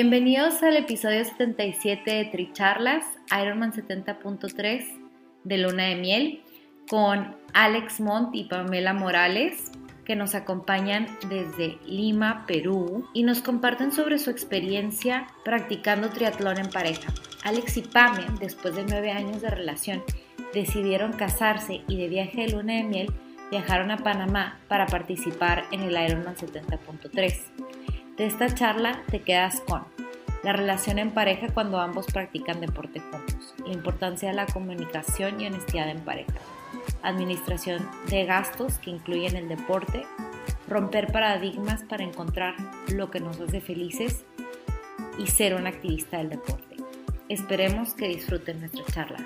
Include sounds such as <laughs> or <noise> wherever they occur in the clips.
Bienvenidos al episodio 77 de Tricharlas, Ironman 70.3 de Luna de Miel, con Alex Montt y Pamela Morales, que nos acompañan desde Lima, Perú, y nos comparten sobre su experiencia practicando triatlón en pareja. Alex y Pame, después de nueve años de relación, decidieron casarse y de viaje de Luna de Miel viajaron a Panamá para participar en el Ironman 70.3. De esta charla te quedas con la relación en pareja cuando ambos practican deporte juntos, la importancia de la comunicación y honestidad en pareja, administración de gastos que incluyen el deporte, romper paradigmas para encontrar lo que nos hace felices y ser un activista del deporte. Esperemos que disfruten nuestra charla.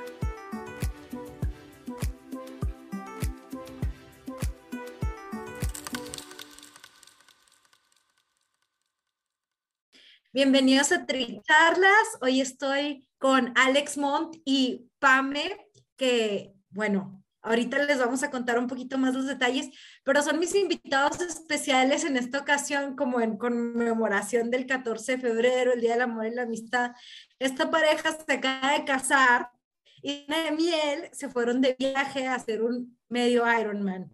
Bienvenidos a Tricharlas. Hoy estoy con Alex Montt y Pame, que, bueno, ahorita les vamos a contar un poquito más los detalles, pero son mis invitados especiales en esta ocasión, como en conmemoración del 14 de febrero, el Día del Amor y la Amistad. Esta pareja se acaba de casar y de miel se fueron de viaje a hacer un medio Ironman.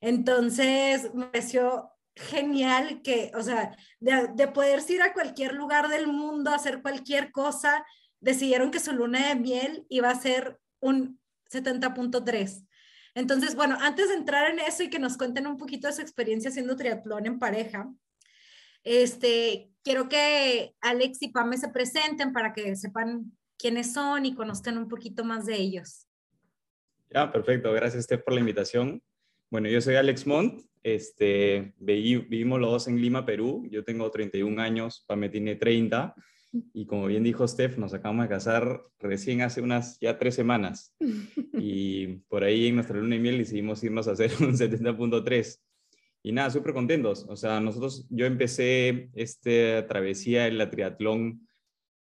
Entonces, me pareció genial que, o sea, de, de poder ir a cualquier lugar del mundo, hacer cualquier cosa, decidieron que su luna de miel iba a ser un 70.3. Entonces, bueno, antes de entrar en eso y que nos cuenten un poquito de su experiencia haciendo triatlón en pareja, este, quiero que Alex y Pame se presenten para que sepan quiénes son y conozcan un poquito más de ellos. Ya, perfecto. Gracias, Steph, por la invitación. Bueno, yo soy Alex Montt, este, vivimos los dos en Lima, Perú. Yo tengo 31 años, Pame tiene 30. Y como bien dijo Steph, nos acabamos de casar recién hace unas ya tres semanas. <laughs> Y por ahí en nuestra luna de miel decidimos irnos a hacer <laughs> un 70.3. Y nada, súper contentos. O sea, nosotros, yo empecé esta travesía en la triatlón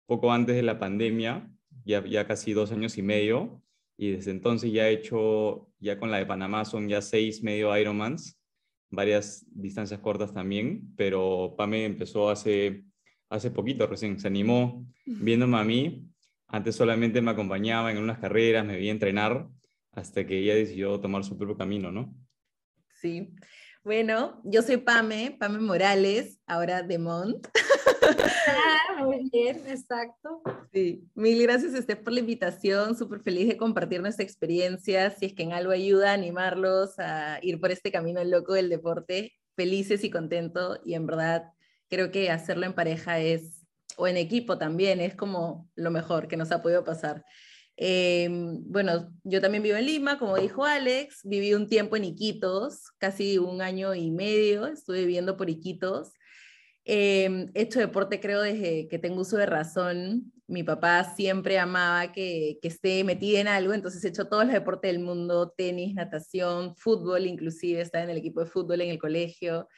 poco antes de la pandemia, ya, ya casi dos años y medio. Y desde entonces ya he hecho, ya con la de Panamá son ya seis medio Ironmans varias distancias cortas también, pero Pame empezó hace, hace poquito, recién se animó viéndome a mí. Antes solamente me acompañaba en unas carreras, me veía entrenar, hasta que ella decidió tomar su propio camino, ¿no? Sí. Bueno, yo soy Pame, Pame Morales, ahora de Mont. <laughs> Ah, muy bien, exacto. Sí, mil gracias Estef por la invitación, súper feliz de compartir nuestra experiencia, si es que en algo ayuda a animarlos a ir por este camino loco del deporte, felices y contentos y en verdad creo que hacerlo en pareja es, o en equipo también, es como lo mejor que nos ha podido pasar. Em, bueno, yo también vivo en Lima, como dijo Alex, viví un tiempo en Iquitos, casi un año y medio, estuve viviendo por Iquitos. Eh, he hecho deporte creo desde que tengo uso de razón. Mi papá siempre amaba que, que esté metida en algo, entonces he hecho todos los deportes del mundo, tenis, natación, fútbol, inclusive estaba en el equipo de fútbol en el colegio.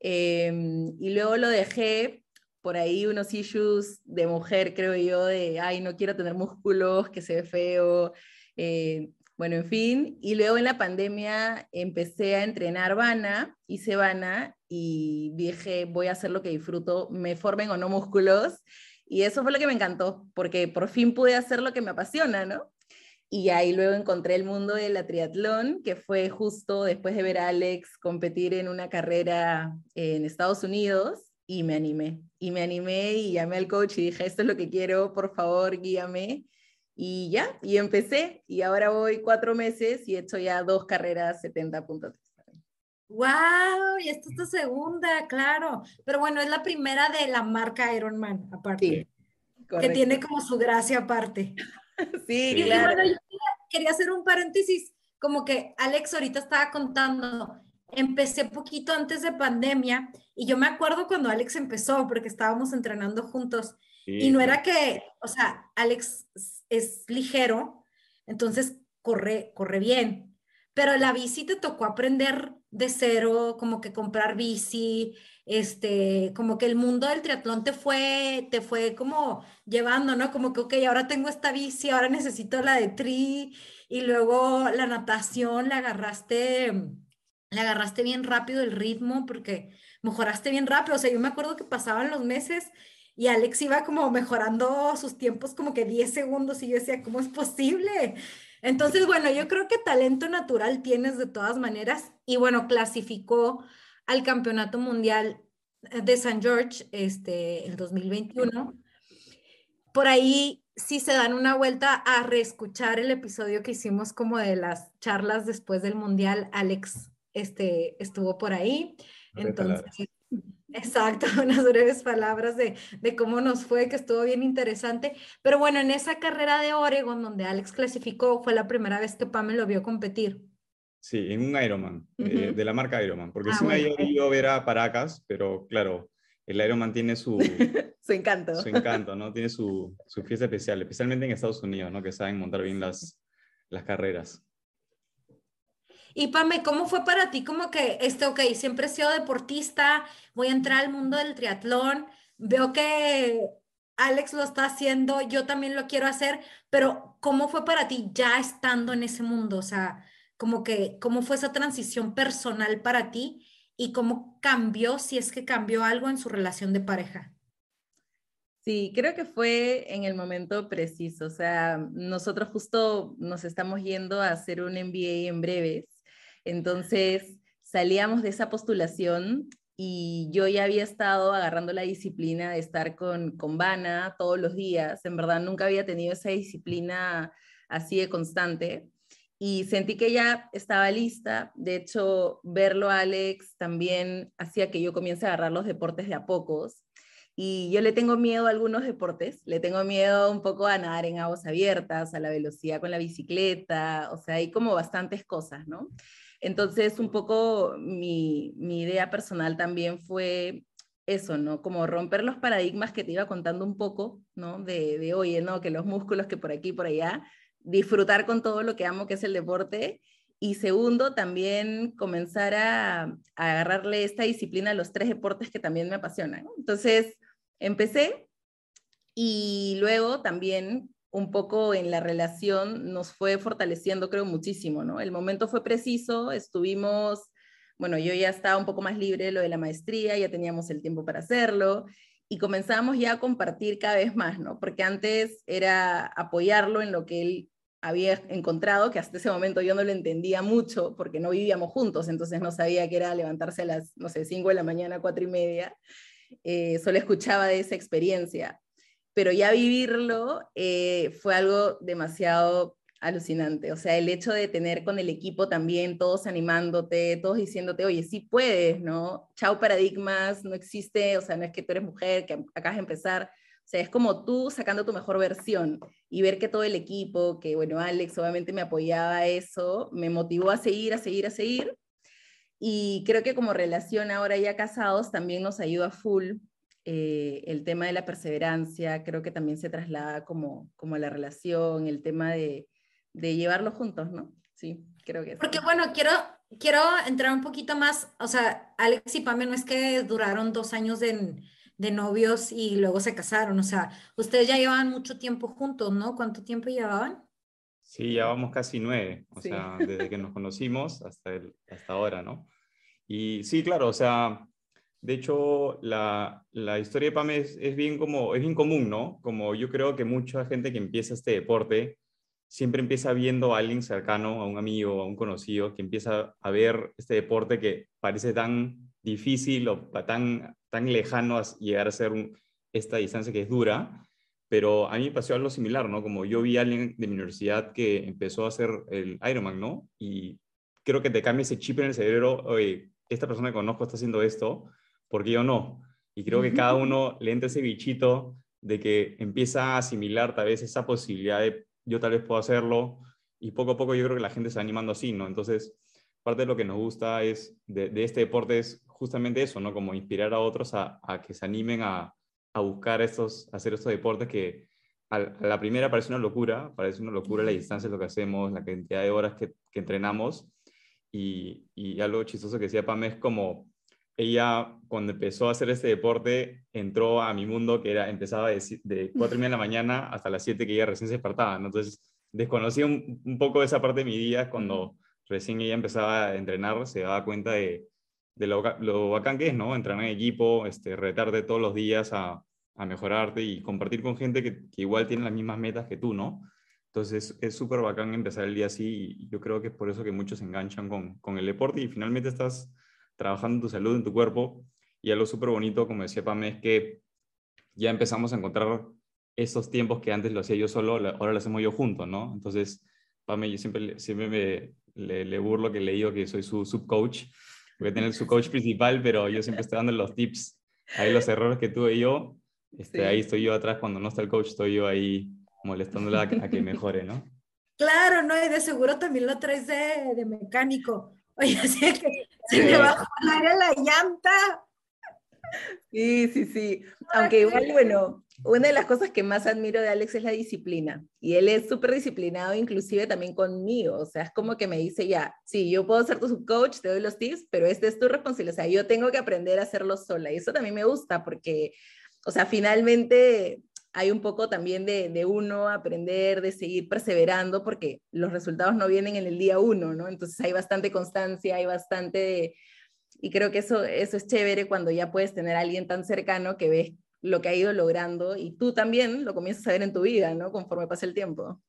Em, y luego lo dejé por ahí unos issues de mujer, creo yo, de, ay, no quiero tener músculos, que se ve feo. Eh, bueno, en fin, y luego en la pandemia empecé a entrenar Vana, hice Vana y dije, voy a hacer lo que disfruto, me formen o no músculos. Y eso fue lo que me encantó, porque por fin pude hacer lo que me apasiona, ¿no? Y ahí luego encontré el mundo de la triatlón, que fue justo después de ver a Alex competir en una carrera en Estados Unidos, y me animé. Y me animé y llamé al coach y dije, esto es lo que quiero, por favor, guíame Y ya, y empecé, y ahora voy cuatro meses y he hecho ya dos carreras 70.3. ¡Wow! Y esta es tu segunda, claro. Pero bueno, es la primera de la marca Ironman, aparte. que tiene como su gracia aparte. <laughs> sí, claro. bueno, yo quería hacer un paréntesis, como que Alex ahorita estaba contando, empecé poquito antes de pandemia y yo me acuerdo cuando Alex empezó, porque estábamos entrenando juntos y no era que, o sea, Alex es ligero, entonces corre, corre bien, pero la bici te tocó aprender de cero, como que comprar bici, este, como que el mundo del triatlón te fue, te fue como llevando, ¿no? Como que, ok, ahora tengo esta bici, ahora necesito la de tri, y luego la natación, la agarraste, le agarraste bien rápido el ritmo, porque mejoraste bien rápido, o sea, yo me acuerdo que pasaban los meses y Alex iba como mejorando sus tiempos como que 10 segundos y yo decía, ¿cómo es posible? Entonces, bueno, yo creo que talento natural tienes de todas maneras y bueno, clasificó al Campeonato Mundial de San George este, el 2021. Por ahí si se dan una vuelta a reescuchar el episodio que hicimos como de las charlas después del Mundial, Alex este, estuvo por ahí. Entonces, Exacto, <laughs> unas breves palabras de, de, cómo nos fue, que estuvo bien interesante. Pero bueno, en esa carrera de Oregon, donde Alex clasificó, fue la primera vez que Pame lo vio competir. Sí, en un Ironman, eh, de la marca Ironman, porque ah, sí me había ido a ver a Paracas, pero claro, el Ironman tiene su... <laughs> su encanto. Su encanto, ¿no? Tiene su, su, fiesta especial, especialmente en Estados Unidos, ¿no? Que saben montar bien las, las carreras. Y Pame, ¿cómo fue para ti? Como que, este, ok, siempre he sido deportista, voy a entrar al mundo del triatlón, veo que Alex lo está haciendo, yo también lo quiero hacer, pero ¿cómo fue para ti ya estando en ese mundo? O sea, como que, ¿cómo fue esa transición personal para ti y cómo cambió, si es que cambió algo en su relación de pareja? Sí, creo que fue en el momento preciso. O sea, nosotros justo nos estamos yendo a hacer un MBA en breves entonces salíamos de esa postulación y yo ya había estado agarrando la disciplina de estar con, con Vana todos los días. En verdad nunca había tenido esa disciplina así de constante y sentí que ya estaba lista. De hecho, verlo a Alex también hacía que yo comience a agarrar los deportes de a pocos. Y yo le tengo miedo a algunos deportes, le tengo miedo un poco a nadar en aguas abiertas, a la velocidad con la bicicleta, o sea, hay como bastantes cosas, ¿no? Entonces, un poco mi, idea personal también fue eso, ¿no? Como romper los paradigmas que te iba contando un poco, ¿no? De, de oye, ¿no? Que los músculos que por aquí, por allá, disfrutar con todo lo que amo, que es el deporte. Y segundo, también comenzar a, a agarrarle esta disciplina a los tres deportes que también me apasionan. Entonces, empecé y luego también un poco en la relación nos fue fortaleciendo, creo, muchísimo, ¿no? El momento fue preciso, estuvimos, bueno, yo ya estaba un poco más libre lo de la maestría, ya teníamos el tiempo para hacerlo y comenzamos ya a compartir cada vez más, ¿no? Porque antes era apoyarlo en lo que él había encontrado, que hasta ese momento yo no lo entendía mucho porque no vivíamos juntos, entonces no sabía que era levantarse a las, no sé, 5 de la mañana, cuatro y media. Eh, solo escuchaba de esa experiencia pero ya vivirlo eh, fue algo demasiado alucinante. O sea, el hecho de tener con el equipo también, todos animándote, todos diciéndote, oye, sí puedes, ¿no? Chao paradigmas, no existe, o sea, no es que tú eres mujer, que acabas de empezar. O sea, es como tú sacando tu mejor versión y ver que todo el equipo, que bueno, Alex obviamente me apoyaba a eso, me motivó a seguir, a seguir, a seguir. Y creo que como relación ahora ya casados también nos ayuda full eh, el tema de la perseverancia, creo que también se traslada como, como a la relación, el tema de, de llevarlo juntos, ¿no? Sí, creo que Porque bueno, quiero, quiero entrar un poquito más, o sea, Alex y Pame no es que duraron dos años de, de novios y luego se casaron, o sea, ustedes ya llevaban mucho tiempo juntos, ¿no? ¿Cuánto tiempo llevaban? Sí, llevamos casi nueve, o sea, desde que nos conocimos hasta, el, hasta ahora, ¿no? Y sí, claro, o sea, de hecho, la, historia de Pam es, bien como, es bien común, ¿no? Como yo creo que mucha gente que empieza este deporte siempre empieza viendo a alguien cercano, a un amigo, a un conocido, que empieza a ver este deporte que parece tan difícil o tan, tan lejano llegar a ser esta distancia que es dura, pero a mí me pasó algo similar, ¿no? Como yo vi a alguien de mi universidad que empezó a hacer el Ironman, ¿no? Y creo que te cambia ese chip en el cerebro, oye, esta persona que conozco está haciendo esto, porque yo no? Y creo que cada uno le entra ese bichito de que empieza a asimilar tal vez esa posibilidad de yo tal vez puedo hacerlo, y poco a poco yo creo que la gente se va animando así, ¿no? Entonces, parte de lo que nos gusta es de, este deporte es justamente eso, ¿no? Como inspirar a otros a, que se animen a, buscar estos, hacer estos deportes que a, la primera parece una locura, parece una locura la distancia de lo que hacemos, la cantidad de horas que, entrenamos. Y, y, algo chistoso que decía Pam es como ella cuando empezó a hacer este deporte entró a mi mundo que era empezaba de, de 4 y media de la <laughs> mañana hasta las 7 que ella recién se despertaba. Entonces desconocía un, un, poco esa parte de mi día cuando recién ella empezaba a entrenar, se daba cuenta de, de lo, lo, bacán que es, ¿no? Entrenar en equipo, este, retarte todos los días a, a mejorarte y compartir con gente que, igual tiene las mismas metas que tú, ¿no? Entonces es súper bacán empezar el día así y yo creo que es por eso que muchos se enganchan con, con el deporte y finalmente estás trabajando en tu salud, en tu cuerpo y algo súper bonito, como decía Pame, es que ya empezamos a encontrar esos tiempos que antes lo hacía yo solo, ahora lo hacemos yo juntos, ¿no? Entonces, Pame, yo siempre, siempre me, le, burlo que le digo que soy su subcoach, voy a tener su coach principal, pero yo siempre estoy dando los tips, ahí los errores que tuve yo, este, ahí estoy yo atrás, cuando no está el coach, estoy yo ahí molestándola a, que mejore, ¿no? <laughs> Claro, no, y de seguro también lo traes de, de mecánico. Oye, <laughs> así que se me va a la llanta. Sí, sí, sí. Aunque igual, bueno, una de las cosas que más admiro de Alex es la disciplina. Y él es súper disciplinado, inclusive también conmigo. O sea, es como que me dice, ya, sí, yo puedo ser tu subcoach, te doy los tips, pero este es tu responsabilidad. O sea, yo tengo que aprender a hacerlo sola. Y eso también me gusta porque, o sea, finalmente hay un poco también de, de uno aprender, de seguir perseverando, porque los resultados no vienen en el día uno, ¿no? Entonces hay bastante constancia, hay bastante... Y creo que eso, eso es chévere cuando ya puedes tener a alguien tan cercano que ves lo que ha ido logrando y tú también lo comienzas a ver en tu vida, ¿no? Conforme pasa el tiempo.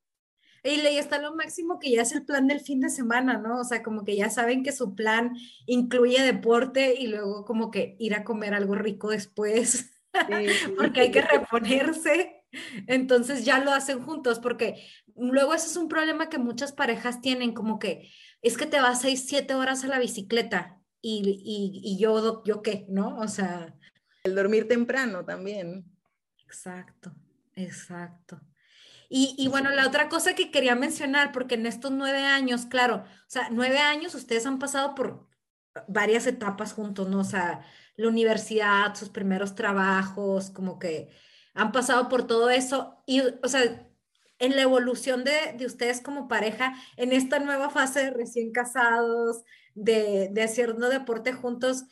Y le está lo máximo que ya es el plan del fin de semana, ¿no? O sea, como que ya saben que su plan incluye deporte y luego como que ir a comer algo rico después, <laughs> porque hay que reponerse. Entonces ya lo hacen juntos, porque luego ese es un problema que muchas parejas tienen, como que es que te vas seis, siete horas a la bicicleta y, y, y yo, yo qué, ¿no? O sea, el dormir temprano también. Exacto, exacto. Y, y, bueno, la otra cosa que quería mencionar, porque en estos nueve años, claro, o sea, nueve años ustedes han pasado por varias etapas juntos, ¿no? O sea, la universidad, sus primeros trabajos, como que han pasado por todo eso. Y, o sea, en la evolución de, de ustedes como pareja, en esta nueva fase de recién casados, de, de haciendo deporte juntos,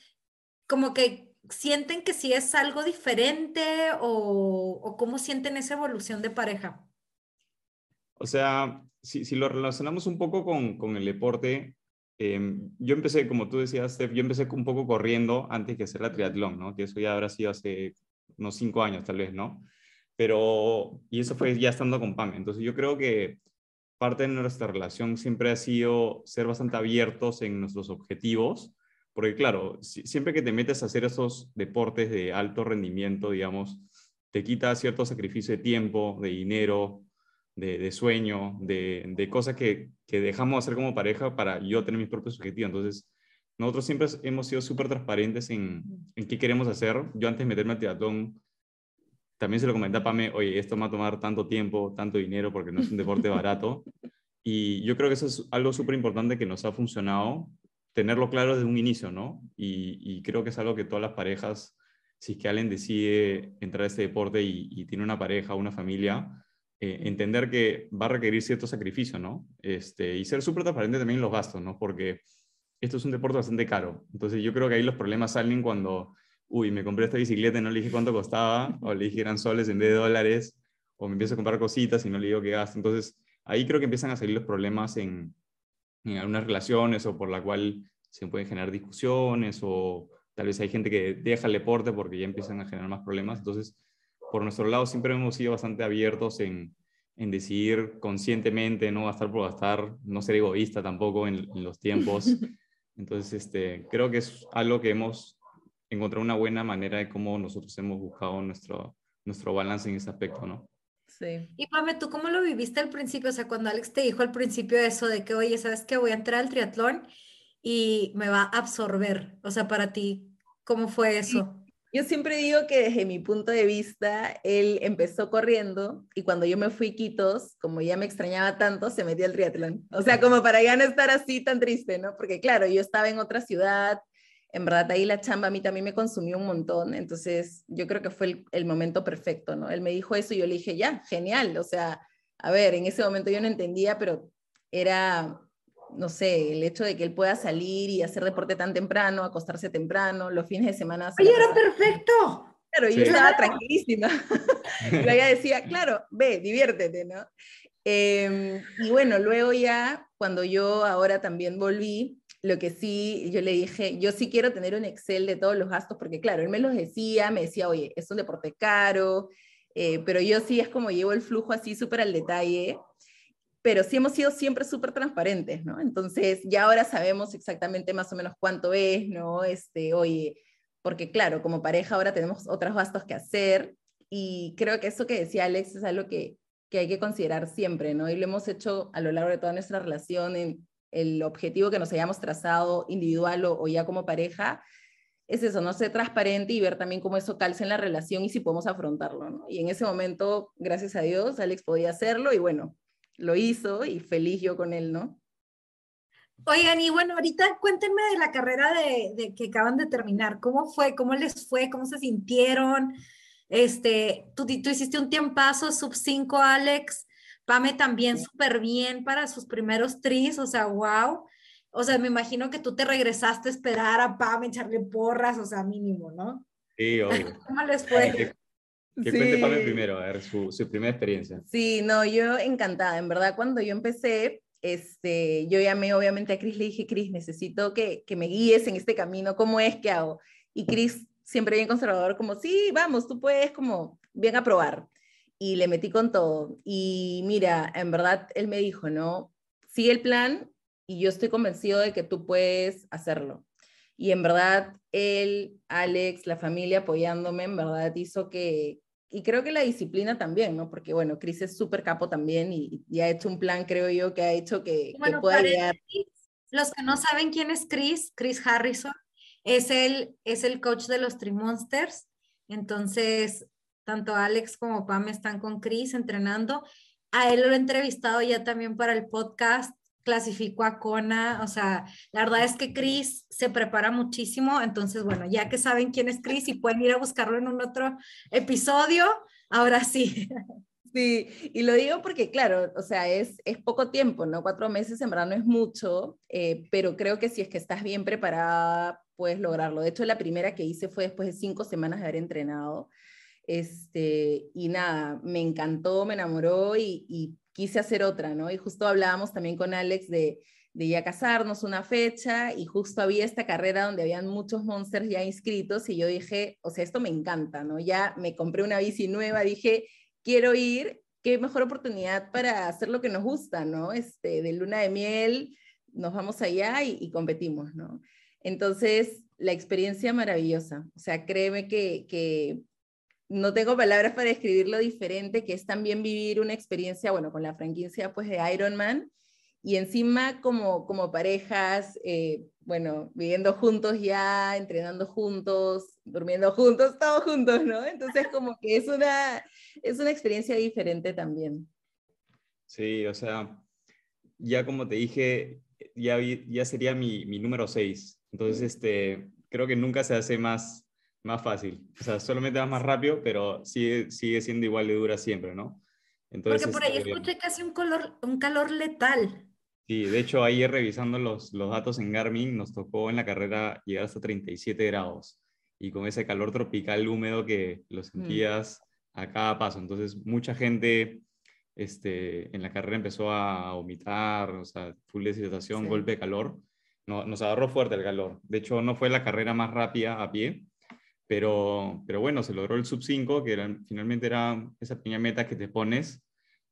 como que ¿sienten que sí es algo diferente o, cómo sienten esa evolución de pareja? O sea, si, si lo relacionamos un poco con, con el deporte, em, yo empecé, como tú decías, Steph, yo empecé un poco corriendo antes que hacer la triatlón, ¿no? Que eso ya habrá sido hace unos cinco años tal vez, ¿no? Pero, y eso fue ya estando con Pam. Entonces yo creo que parte de nuestra relación siempre ha sido ser bastante abiertos en nuestros objetivos porque claro, siempre que te metes a hacer esos deportes de alto rendimiento, digamos, te quita cierto sacrificio de tiempo, de dinero, de, sueño, de, cosas que, que, dejamos hacer como pareja para yo tener mis propios objetivos. Entonces, nosotros siempre hemos sido súper transparentes en, en, qué queremos hacer. Yo antes de meterme al triatlón, también se lo comenté a Pame, oye, esto me va a tomar tanto tiempo, tanto dinero, porque no es un deporte barato. <laughs> Y yo creo que eso es algo súper importante que nos ha funcionado tenerlo claro desde un inicio, ¿no? Y, creo que es algo que todas las parejas, si es que alguien decide entrar a este deporte y, tiene una pareja, una familia, eh, entender que va a requerir cierto sacrificio, ¿no? Este, y ser súper transparente también en los gastos, ¿no? Porque esto es un deporte bastante caro. Entonces yo creo que ahí los problemas salen cuando, uy, me compré esta bicicleta y no le dije cuánto costaba, o le dije eran soles en vez de dólares, o me empiezo a comprar cositas y no le digo qué gasto. Entonces ahí creo que empiezan a salir los problemas en, en algunas relaciones o por la cual se pueden generar discusiones o tal vez hay gente que deja el deporte porque ya empiezan a generar más problemas. Entonces, por nuestro lado siempre hemos sido bastante abiertos en, en decidir conscientemente, no gastar por gastar, no ser egoísta tampoco en, los tiempos. <laughs> Entonces, este, creo que es algo que hemos encontrado una buena manera de cómo nosotros hemos buscado nuestro, nuestro balance en ese aspecto, ¿no? Sí. Y Pame, ¿tú cómo lo viviste al principio? O sea, cuando Alex te dijo al principio eso de que, oye, ¿sabes qué? Voy a entrar al triatlón y me va a absorber. O sea, para ti, ¿cómo fue eso? Yo siempre digo que desde mi punto de vista, él empezó corriendo y cuando yo me fui a Quitos, como ya me extrañaba tanto, se metió al triatlón. O sea, como para ya no estar así tan triste, ¿no? Porque claro, yo estaba en otra ciudad, en verdad ahí la chamba a mí también me consumió un montón, entonces yo creo que fue el, el momento perfecto, ¿no? Él me dijo eso y yo le dije, ya, genial, o sea, a ver, en ese momento yo no entendía, pero era no sé, el hecho de que él pueda salir y hacer deporte tan temprano, acostarse temprano, los fines de semana. Oye, era perfecto. Claro, <laughs> yo estaba tranquilísima. Pero ella decía, claro, ve, diviértete, ¿no? Em, y bueno, luego ya, cuando yo ahora también volví, lo que sí, yo le dije, yo sí quiero tener un Excel de todos los gastos, porque claro, él me los decía, me decía, oye, es un deporte caro, eh, pero yo sí es como llevo el flujo así súper al detalle pero sí hemos sido siempre súper transparentes, ¿no? Entonces, ya ahora sabemos exactamente más o menos cuánto es, ¿no? Este, oye, porque claro, como pareja ahora tenemos otros gastos que hacer y creo que eso que decía Alex es algo que, que hay que considerar siempre, ¿no? Y lo hemos hecho a lo largo de toda nuestra relación en el objetivo que nos hayamos trazado individual o, o ya como pareja, es eso, no ser transparente y ver también cómo eso calza en la relación y si podemos afrontarlo, ¿no? Y en ese momento, gracias a Dios, Alex podía hacerlo y bueno, lo hizo y feliz yo con él, ¿no? Oigan, y bueno, ahorita cuéntenme de la carrera de, que acaban de terminar. ¿Cómo fue? ¿Cómo les fue? ¿Cómo se sintieron? Este, tú, tú hiciste un tiempazo sub 5, Alex. Pame también súper bien para sus primeros tris, o sea, wow. O sea, me imagino que tú te regresaste a esperar a Pame, echarle porras, o sea, mínimo, ¿no? Sí, obvio. ¿Cómo les fue? Que cuente Pame primero, a ver, su, su, primera experiencia. Sí, no, yo encantada. En verdad, cuando yo empecé, este, yo llamé obviamente a Chris, le dije, Chris, necesito que, que me guíes en este camino, ¿cómo es que hago? Y Chris, siempre bien conservador, como, sí, vamos, tú puedes, como, bien a probar. Y le metí con todo. Y mira, en verdad, él me dijo, ¿no? Sigue el plan y yo estoy convencido de que tú puedes hacerlo. Y en verdad, él, Alex, la familia apoyándome, en verdad hizo que, y creo que la disciplina también, ¿no? Porque, bueno, Chris es súper capo también y, y, ha hecho un plan, creo yo, que ha hecho que, bueno, que pueda llegar. Los que no saben quién es Chris, Chris Harrison, es el, es el coach de los Trimonsters. Entonces, tanto Alex como Pam están con Chris entrenando. A él lo he entrevistado ya también para el podcast clasificó a Kona, o sea, la verdad es que Chris se prepara muchísimo, entonces bueno, ya que saben quién es Chris y pueden ir a buscarlo en un otro episodio, ahora sí. <laughs> Sí, y lo digo porque, claro, o sea, es, es poco tiempo, ¿no? Cuatro meses en verdad no es mucho, eh, pero creo que si es que estás bien preparada, puedes lograrlo. De hecho, la primera que hice fue después de cinco semanas de haber entrenado. Este, y nada, me encantó, me enamoró y quise hacer otra, ¿no? Y justo hablábamos también con Alex de, ya casarnos una fecha y justo había esta carrera donde habían muchos monsters ya inscritos y yo dije, o sea, esto me encanta, ¿no? Ya me compré una bici nueva, dije, quiero ir, qué mejor oportunidad para hacer lo que nos gusta, ¿no? Este, de luna de miel, nos vamos allá y, competimos, ¿no? Entonces, la experiencia maravillosa, o sea, créeme que no tengo palabras para describir lo diferente que es también vivir una experiencia, bueno, con la franquicia pues de Ironman y encima como, como parejas, eh, bueno, viviendo juntos ya, entrenando juntos, durmiendo juntos, todos juntos, ¿no? Entonces como que es una, es una experiencia diferente también. Sí, o sea, ya como te dije, ya, ya sería mi, mi número 6. Entonces, este, creo que nunca se hace más, más fácil. O sea, solamente vas más rápido, pero sigue, sigue siendo igual de dura siempre, ¿no? Entonces, Porque por ahí este, escuché casi un, color, un calor letal. Sí, de hecho, ayer revisando los, los datos en Garmin, nos tocó en la carrera llegar hasta 37 grados y con ese calor tropical húmedo que lo mm. sentías a cada paso. Entonces, mucha gente este, en la carrera empezó a vomitar, o sea, full deshidratación, sí. golpe de calor. No, nos agarró fuerte el calor. De hecho, no fue la carrera más rápida a pie, pero, pero bueno, se logró el sub 5, que era, finalmente era esa pequeña meta que te pones,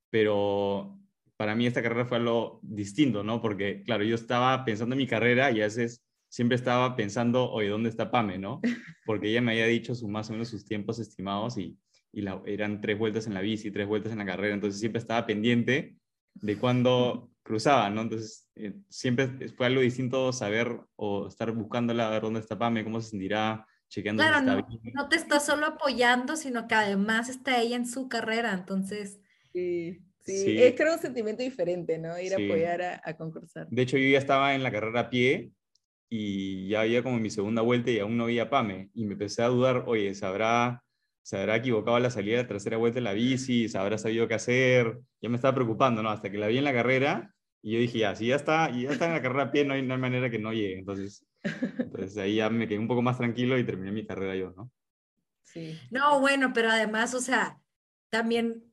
pero para mí esta carrera fue algo distinto, ¿no? Porque, claro, yo estaba pensando en mi carrera y a veces siempre estaba pensando, oye, ¿dónde está Pame, no? <laughs> Porque ella me había dicho su, más o menos sus tiempos estimados y, y la, eran tres vueltas en la bici, tres vueltas en la carrera, entonces siempre estaba pendiente de cuando cruzaba, ¿no? Entonces eh, siempre fue algo distinto saber o estar buscándola, a ver dónde está Pame, cómo se sentirá, chequeando claro, si está no, no te está solo apoyando, sino que además está ella en su carrera, entonces... Sí. Sí, es creo un sentimiento diferente, ¿no? Ir a apoyar a, a, concursar. De hecho, yo ya estaba en la carrera a pie y ya había como mi segunda vuelta y aún no había Pame. Y me empecé a dudar, oye, ¿sabrá, ¿se habrá equivocado a la salida de la tercera vuelta de la bici? ¿Se habrá sabido qué hacer? Ya me estaba preocupando, ¿no? Hasta que la vi en la carrera y yo dije, ya, si ya está, y ya está en la carrera a pie, no hay, no hay manera que no llegue. Entonces, entonces ahí ya me quedé un poco más tranquilo y terminé mi carrera yo, ¿no? Sí. No, bueno, pero además, o sea, también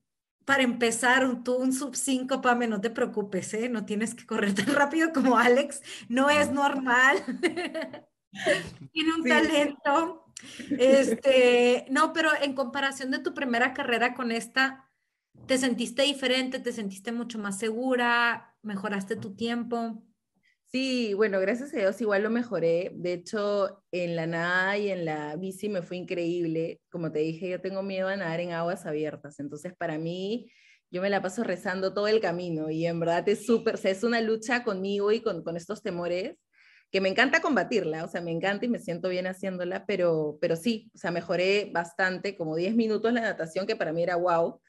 para empezar, tú un sub 5, Pame, no te preocupes, ¿eh? No tienes que correr tan rápido como Alex, no es normal. <laughs> Tiene un talento. Este, no, pero en comparación de tu primera carrera con esta, ¿te sentiste diferente? ¿Te sentiste mucho más segura? ¿Mejoraste tu tiempo? Sí, bueno, gracias a Dios igual lo mejoré. De hecho, en la nada y en la bici me fue increíble. Como te dije, yo tengo miedo a nadar en aguas abiertas. Entonces, para mí, yo me la paso rezando todo el camino y en verdad es súper, o sea, es una lucha conmigo y con, estos temores que me encanta combatirla, o sea, me encanta y me siento bien haciéndola, pero, pero sí, o sea, mejoré bastante, como 10 minutos la natación, que para mí era wow.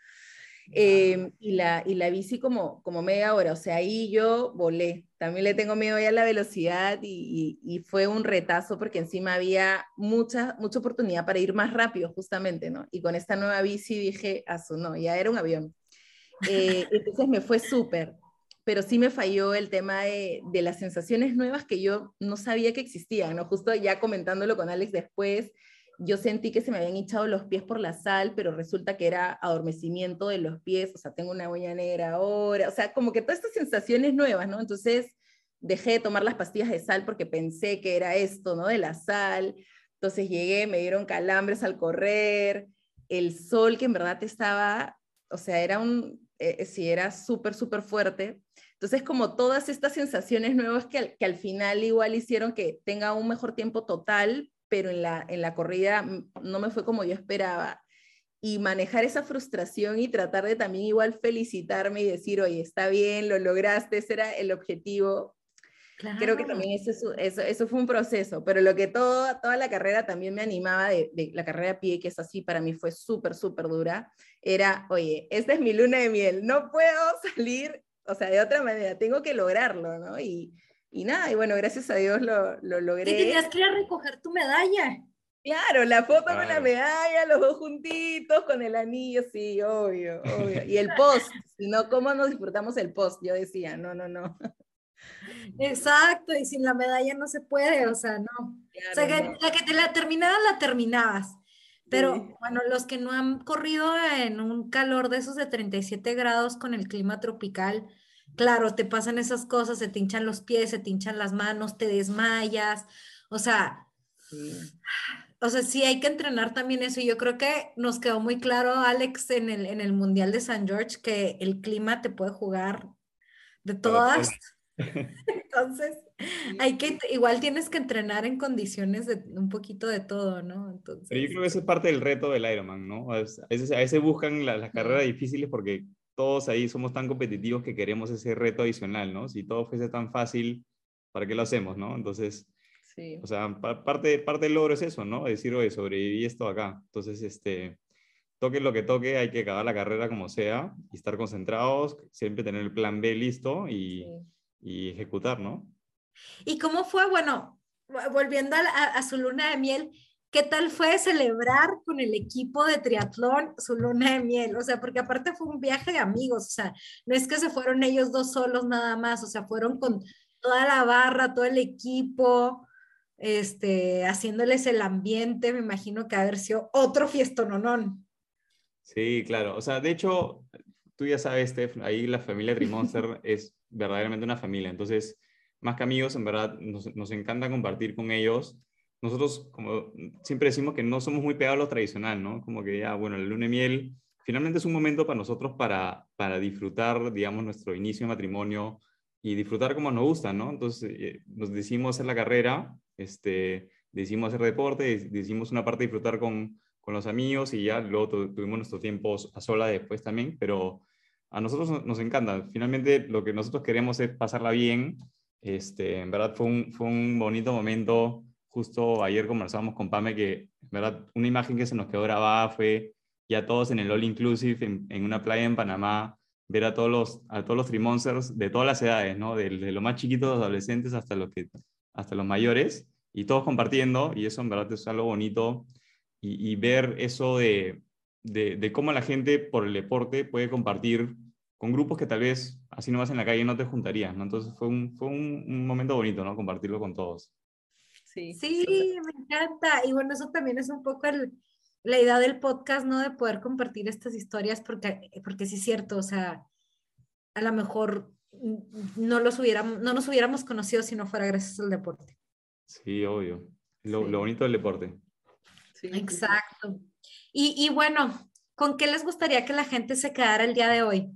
Em, y, la, y la bici como, como media hora, o sea, ahí yo volé. También le tengo miedo a la velocidad y, y, fue un retazo porque encima había mucha, mucha oportunidad para ir más rápido justamente, ¿no? Y con esta nueva bici dije, a no, ya era un avión. Eh, entonces me fue súper, pero sí me falló el tema de, de, las sensaciones nuevas que yo no sabía que existían, ¿no? Justo ya comentándolo con Alex después, yo sentí que se me habían hinchado los pies por la sal, pero resulta que era adormecimiento de los pies, o sea, tengo una uña negra ahora, o sea, como que todas estas sensaciones nuevas, ¿no? Entonces dejé de tomar las pastillas de sal porque pensé que era esto, ¿no? De la sal. Entonces llegué, me dieron calambres al correr, el sol que en verdad estaba, o sea, era un, eh, eh, sí, era súper, súper fuerte. Entonces, como todas estas sensaciones nuevas que, que al final igual hicieron que tenga un mejor tiempo total, pero en la, en la corrida no me fue como yo esperaba. Y manejar esa frustración y tratar de también igual felicitarme y decir, oye, está bien, lo lograste, ese era el objetivo. Creo que también eso, eso, eso, fue un proceso, pero lo que todo, toda la carrera también me animaba de, de la carrera a pie, que es así, para mí fue súper, súper dura, era, oye, esta es mi luna de miel, no puedo salir, o sea, de otra manera, tengo que lograrlo, ¿no? Y, y nada, y bueno, gracias a Dios lo, lo logré. Y tenías que ir a recoger tu medalla. Claro, la foto con la medalla, los dos juntitos, con el anillo, sí, obvio, obvio. Y el <laughs> post, si no, ¿cómo nos disfrutamos el post? Yo decía, no, no, no. Exacto, y sin la medalla no se puede, o sea, no. o sea, que, la que te la terminabas, la terminabas. Pero bueno, los que no han corrido en un calor de esos de 37 grados con el clima tropical, claro, te pasan esas cosas, se te hinchan los pies, se te hinchan las manos, te desmayas, o sea, o sea, sí hay que entrenar también eso. Yo creo que nos quedó muy claro, Alex, en el, en el Mundial de San George, que el clima te puede jugar de todas. <laughs> <laughs> Entonces, hay que, igual tienes que entrenar en condiciones de un poquito de todo, ¿no? Entonces... Pero yo creo que eso es parte del reto del Ironman, ¿no? A veces, a veces buscan las carreras difíciles porque todos ahí somos tan competitivos que queremos ese reto adicional, ¿no? Si todo fuese tan fácil, ¿para qué lo hacemos, no? Entonces, sí. o sea, parte, parte del logro es eso, ¿no? Decir, oye, sobreviví esto acá. Entonces, este, toque lo que toque, hay que acabar la carrera como sea y estar concentrados, siempre tener el plan B listo y, y ejecutar, ¿no? ¿Y cómo fue? Bueno, volviendo a, a su luna de miel, ¿Qué tal fue celebrar con el equipo de triatlón su luna de miel? O sea, porque aparte fue un viaje de amigos, o sea, no es que se fueron ellos dos solos nada más, o sea, fueron con toda la barra, todo el equipo, este, haciéndoles el ambiente, me imagino que haber sido otro fiestononón. Sí, claro, o sea, de hecho, tú ya sabes, Steph, ahí la familia Trimonster <laughs> es verdaderamente una familia, entonces, más que amigos, en verdad, nos, nos encanta compartir con ellos nosotros como siempre decimos que no somos muy pegados a lo tradicional, ¿no? Como que ya, bueno, el luna miel finalmente es un momento para nosotros para, para disfrutar, digamos, nuestro inicio de matrimonio y disfrutar como nos gusta, ¿no? Entonces eh, nos decidimos hacer la carrera, este, decidimos hacer deporte, decidimos una parte disfrutar con, con los amigos y ya luego tuvimos nuestros tiempos a sola después también, pero a nosotros nos encanta. Finalmente lo que nosotros queremos es pasarla bien. Este, en verdad fue un, fue un bonito momento. Justo ayer conversábamos con Pame que, verdad, una imagen que se nos quedó grabada fue ya todos en el All Inclusive en, en una playa en Panamá, ver a todos los, a todos los Trimonsters de todas las edades, ¿no? De, de lo más chiquitos, los adolescentes, hasta los, que, hasta los mayores, y todos compartiendo, y eso en verdad es algo bonito, y, y ver eso de, de, de, cómo la gente por el deporte puede compartir con grupos que tal vez así nomás en la calle no te juntarías, ¿no? Entonces fue un, fue un, un momento bonito, ¿no? Compartirlo con todos. Sí, sí, me encanta. Y bueno, eso también es un poco el, la idea del podcast, ¿no? De poder compartir estas historias, porque, porque sí es cierto, o sea, a lo mejor no, los hubiéramos, no nos hubiéramos conocido si no fuera gracias al deporte. Sí, obvio. Lo, sí. lo bonito del deporte. Sí, Exacto. Y, y bueno, ¿con qué les gustaría que la gente se quedara el día de hoy?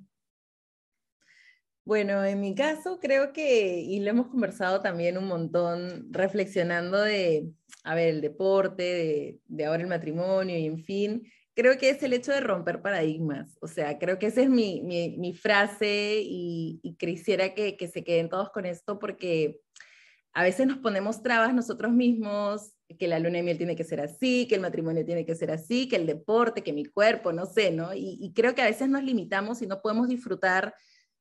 Bueno, en mi caso creo que, y lo hemos conversado también un montón, reflexionando de, a ver, el deporte, de, de, ahora el matrimonio y en fin, creo que es el hecho de romper paradigmas. O sea, creo que esa es mi, mi, mi frase y, y, quisiera que, que se queden todos con esto porque a veces nos ponemos trabas nosotros mismos, que la luna de miel tiene que ser así, que el matrimonio tiene que ser así, que el deporte, que mi cuerpo, no sé, ¿no? Y, y creo que a veces nos limitamos y no podemos disfrutar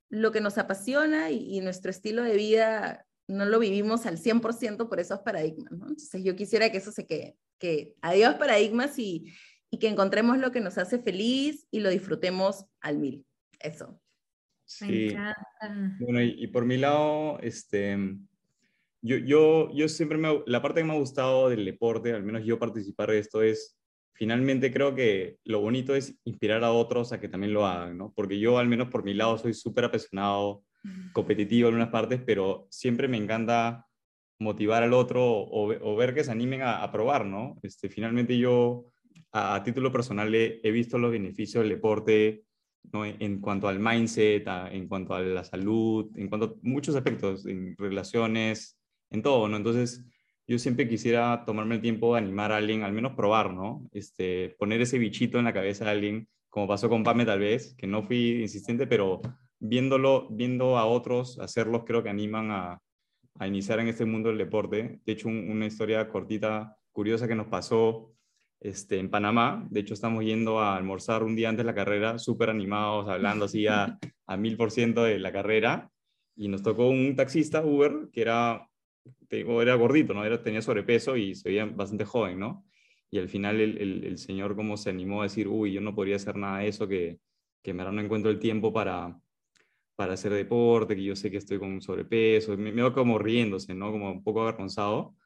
lo que nos apasiona y, y, nuestro estilo de vida no lo vivimos al 100% por esos paradigmas. ¿no? Entonces yo quisiera que eso se quede, que adiós paradigmas y, y, que encontremos lo que nos hace feliz y lo disfrutemos al mil. Eso. Sí. Bueno, y, y, por mi lado, este, yo, yo, yo siempre me, la parte que me ha gustado del deporte, al menos yo participar de esto, es finalmente creo que lo bonito es inspirar a otros a que también lo hagan, ¿no? Porque yo, al menos por mi lado, soy súper apasionado, competitivo en unas partes, pero siempre me encanta motivar al otro o, o ver que se animen a, a, probar, ¿no? Este, finalmente yo, a, a título personal, he, he, visto los beneficios del deporte, ¿no? En, en cuanto al mindset, a, en cuanto a la salud, en cuanto a muchos aspectos, en relaciones, en todo, ¿no? Entonces, yo siempre quisiera tomarme el tiempo de animar a alguien, al menos probar, ¿no? Este, poner ese bichito en la cabeza de alguien, como pasó con Pame tal vez, que no fui insistente, pero viéndolo, viendo a otros hacerlos, creo que animan a, a iniciar en este mundo del deporte. De hecho, un, una historia cortita, curiosa que nos pasó este, en Panamá. De hecho, estamos yendo a almorzar un día antes de la carrera, súper animados, hablando así a, <laughs> a mil por ciento de la carrera. Y nos tocó un taxista, Uber, que era era gordito, ¿no? Era, tenía sobrepeso y se veía bastante joven, ¿no? Y al final el, el, el, señor como se animó a decir, uy, yo no podría hacer nada de eso, que, que me no encuentro el tiempo para, para hacer deporte, que yo sé que estoy con sobrepeso, me, me va como riéndose, ¿no? Como un poco avergonzado.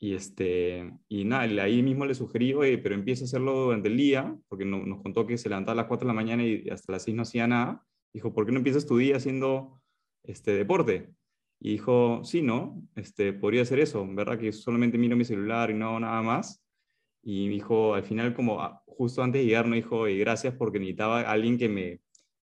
Y, este, y nada, ahí mismo le sugerí, oye, pero empieza a hacerlo durante el día, porque no, nos contó que se levantaba a las 4 de la mañana y hasta las 6 no hacía nada. Dijo, ¿por qué no empiezas tu día haciendo este deporte? Y dijo, sí, ¿no? Este, podría ser eso, ¿verdad? Que solamente miro mi celular y no nada más. Y dijo, al final, como justo antes de llegar, me dijo, y gracias porque necesitaba a alguien que me,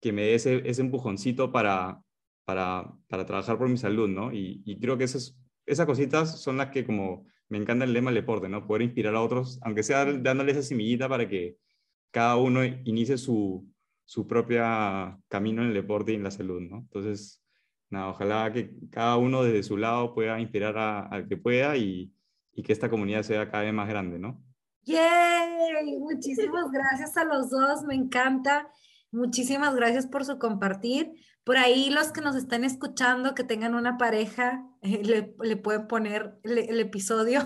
que me dé ese, empujoncito para, para, para, trabajar por mi salud, ¿no? Y, creo que esas, esas cositas son las que como me encanta el lema del deporte, ¿no? Poder inspirar a otros, aunque sea dándole esa semillita para que cada uno inicie su, su propia camino en el deporte y en la salud, ¿no? Entonces, nada, ojalá que cada uno desde su lado pueda inspirar al que pueda y, y, que esta comunidad sea cada vez más grande, ¿no? ¡Yay! Muchísimas gracias a los dos, me encanta. Muchísimas gracias por su compartir. Por ahí los que nos están escuchando, que tengan una pareja, <laughs> le, le, pueden poner el, el episodio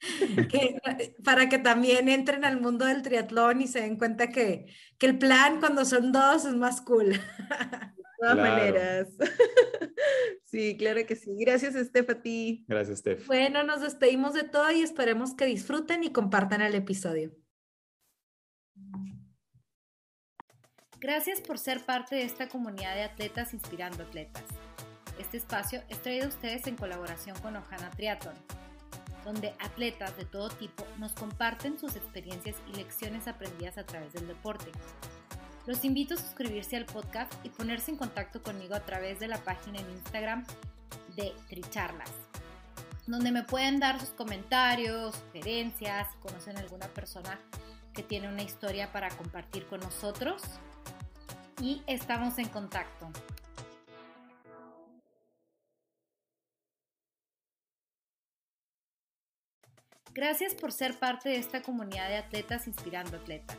<laughs> que, para que también entren al mundo del triatlón y se den cuenta que, que el plan cuando son dos es más cool. <laughs> todas claro. maneras. <laughs> sí, claro que sí. Gracias, Steph, a ti. Gracias, Steph. Bueno, nos despedimos de todo y esperemos que disfruten y compartan el episodio. Gracias por ser parte de esta comunidad de atletas inspirando atletas. Este espacio es traído a ustedes en colaboración con Ojana Triathlon, donde atletas de todo tipo nos comparten sus experiencias y lecciones aprendidas a través del deporte los invito a suscribirse al podcast y ponerse en contacto conmigo a través de la página en Instagram de Tricharlas, donde me pueden dar sus comentarios, sugerencias, conocen a alguna persona que tiene una historia para compartir con nosotros y estamos en contacto. Gracias por ser parte de esta comunidad de atletas inspirando atletas.